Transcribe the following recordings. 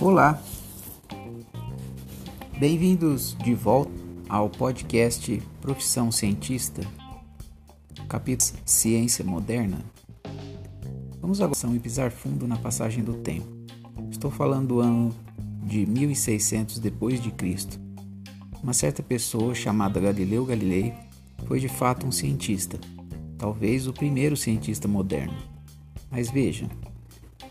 Olá, bem-vindos de volta ao podcast Profissão Cientista, capítulo Ciência Moderna. Vamos agora pisar fundo na passagem do tempo. Estou falando do ano de 1600 depois de Cristo. Uma certa pessoa chamada Galileu Galilei foi de fato um cientista, talvez o primeiro cientista moderno. Mas veja,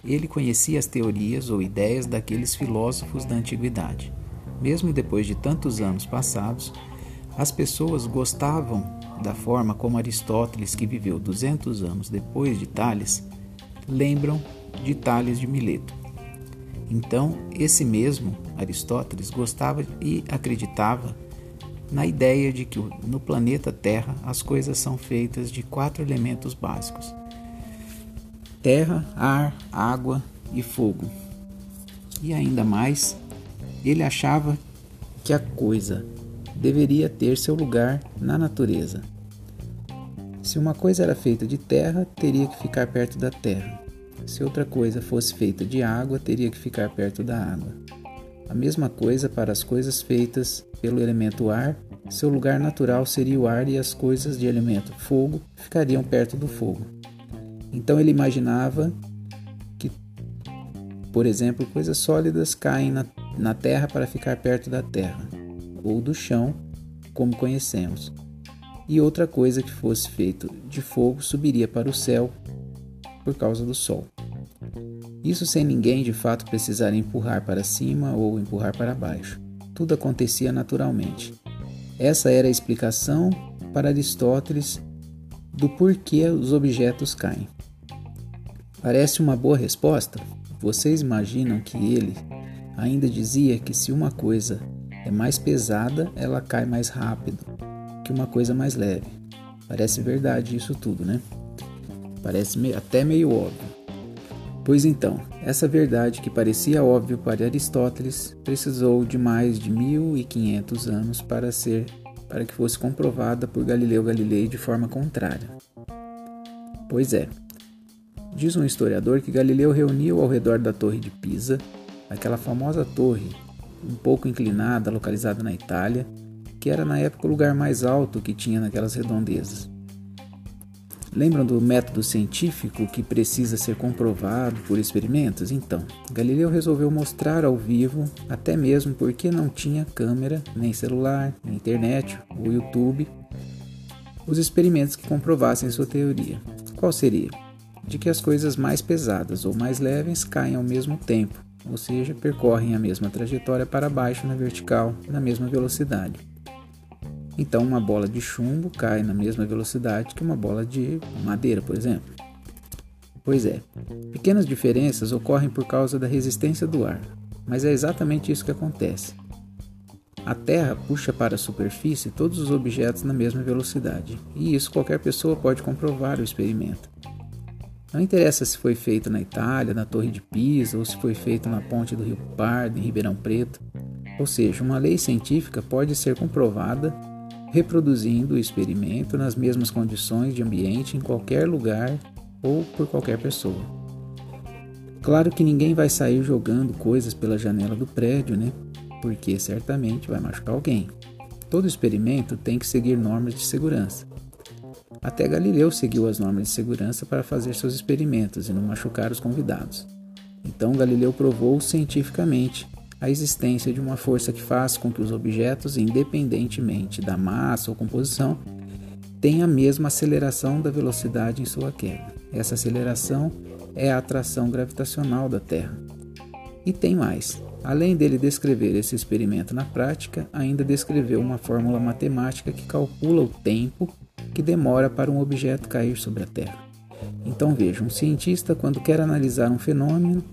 ele conhecia as teorias ou ideias daqueles filósofos da antiguidade. Mesmo depois de tantos anos passados, as pessoas gostavam da forma como Aristóteles, que viveu 200 anos depois de Tales, lembram de Tales de Mileto. Então, esse mesmo Aristóteles gostava e acreditava na ideia de que no planeta Terra as coisas são feitas de quatro elementos básicos: terra, ar, água e fogo. E ainda mais, ele achava que a coisa deveria ter seu lugar na natureza. Se uma coisa era feita de terra, teria que ficar perto da terra. Se outra coisa fosse feita de água, teria que ficar perto da água. A mesma coisa para as coisas feitas pelo elemento ar, seu lugar natural seria o ar e as coisas de elemento fogo ficariam perto do fogo. Então ele imaginava que, por exemplo, coisas sólidas caem na, na terra para ficar perto da terra, ou do chão, como conhecemos. E outra coisa que fosse feito de fogo subiria para o céu por causa do sol. Isso sem ninguém de fato precisar empurrar para cima ou empurrar para baixo. Tudo acontecia naturalmente. Essa era a explicação para Aristóteles do porquê os objetos caem. Parece uma boa resposta? Vocês imaginam que ele ainda dizia que se uma coisa é mais pesada, ela cai mais rápido que uma coisa mais leve. Parece verdade isso tudo, né? Parece até meio óbvio. Pois então, essa verdade que parecia óbvio para Aristóteles precisou de mais de 1500 anos para ser para que fosse comprovada por Galileu Galilei de forma contrária. Pois é, Diz um historiador que Galileu reuniu ao redor da Torre de Pisa, aquela famosa torre, um pouco inclinada, localizada na Itália, que era na época o lugar mais alto que tinha naquelas redondezas. Lembram do método científico que precisa ser comprovado por experimentos? Então, Galileu resolveu mostrar ao vivo, até mesmo porque não tinha câmera, nem celular, nem internet ou YouTube, os experimentos que comprovassem sua teoria. Qual seria? de que as coisas mais pesadas ou mais leves caem ao mesmo tempo, ou seja, percorrem a mesma trajetória para baixo na vertical, na mesma velocidade. Então, uma bola de chumbo cai na mesma velocidade que uma bola de madeira, por exemplo. Pois é, pequenas diferenças ocorrem por causa da resistência do ar, mas é exatamente isso que acontece. A Terra puxa para a superfície todos os objetos na mesma velocidade, e isso qualquer pessoa pode comprovar o experimento. Não interessa se foi feito na Itália, na Torre de Pisa, ou se foi feito na ponte do Rio Pardo, em Ribeirão Preto. Ou seja, uma lei científica pode ser comprovada reproduzindo o experimento nas mesmas condições de ambiente em qualquer lugar ou por qualquer pessoa. Claro que ninguém vai sair jogando coisas pela janela do prédio, né? Porque certamente vai machucar alguém. Todo experimento tem que seguir normas de segurança. Até Galileu seguiu as normas de segurança para fazer seus experimentos e não machucar os convidados. Então Galileu provou cientificamente a existência de uma força que faz com que os objetos, independentemente da massa ou composição, tenham a mesma aceleração da velocidade em sua queda. Essa aceleração é a atração gravitacional da Terra. E tem mais. Além dele descrever esse experimento na prática, ainda descreveu uma fórmula matemática que calcula o tempo que demora para um objeto cair sobre a Terra. Então veja, um cientista, quando quer analisar um fenômeno,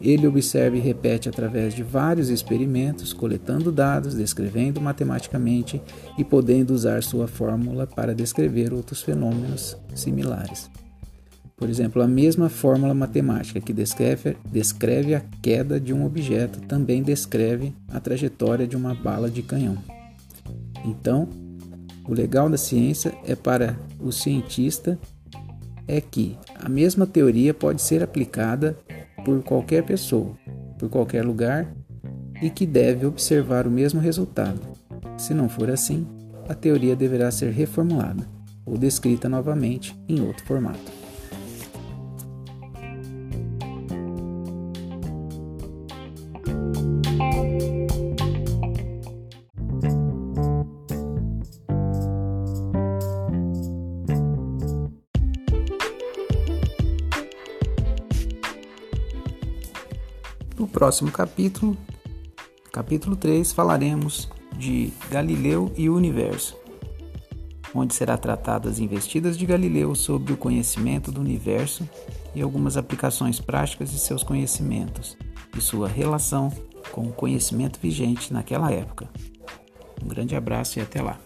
ele observa e repete através de vários experimentos, coletando dados, descrevendo matematicamente e podendo usar sua fórmula para descrever outros fenômenos similares. Por exemplo, a mesma fórmula matemática que descreve, descreve a queda de um objeto também descreve a trajetória de uma bala de canhão. Então, o legal da ciência é para o cientista é que a mesma teoria pode ser aplicada por qualquer pessoa, por qualquer lugar e que deve observar o mesmo resultado. Se não for assim, a teoria deverá ser reformulada ou descrita novamente em outro formato. Próximo capítulo, capítulo 3, falaremos de Galileu e o universo, onde será tratado as investidas de Galileu sobre o conhecimento do universo e algumas aplicações práticas de seus conhecimentos e sua relação com o conhecimento vigente naquela época. Um grande abraço e até lá.